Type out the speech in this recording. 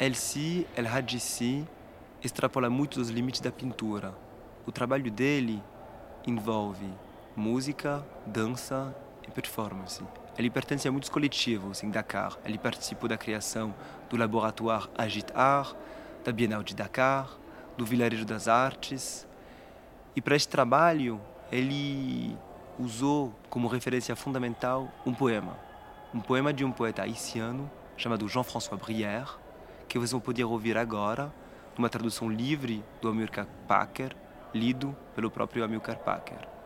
Elsie El Hadjissi extrapola muito os limites da pintura. O trabalho dele envolve música, dança e performance. Ele pertence a muitos coletivos em Dakar. Ele participou da criação do Laboratoire Agit Art, da Bienal de Dakar, do Vilarejo das Artes. E para este trabalho, ele usou como referência fundamental um poema. Um poema de um poeta haitiano chamado Jean-François Brière, que vocês vão poder ouvir agora, numa tradução livre do Amilcar Packer, lido pelo próprio Amilcar Packer.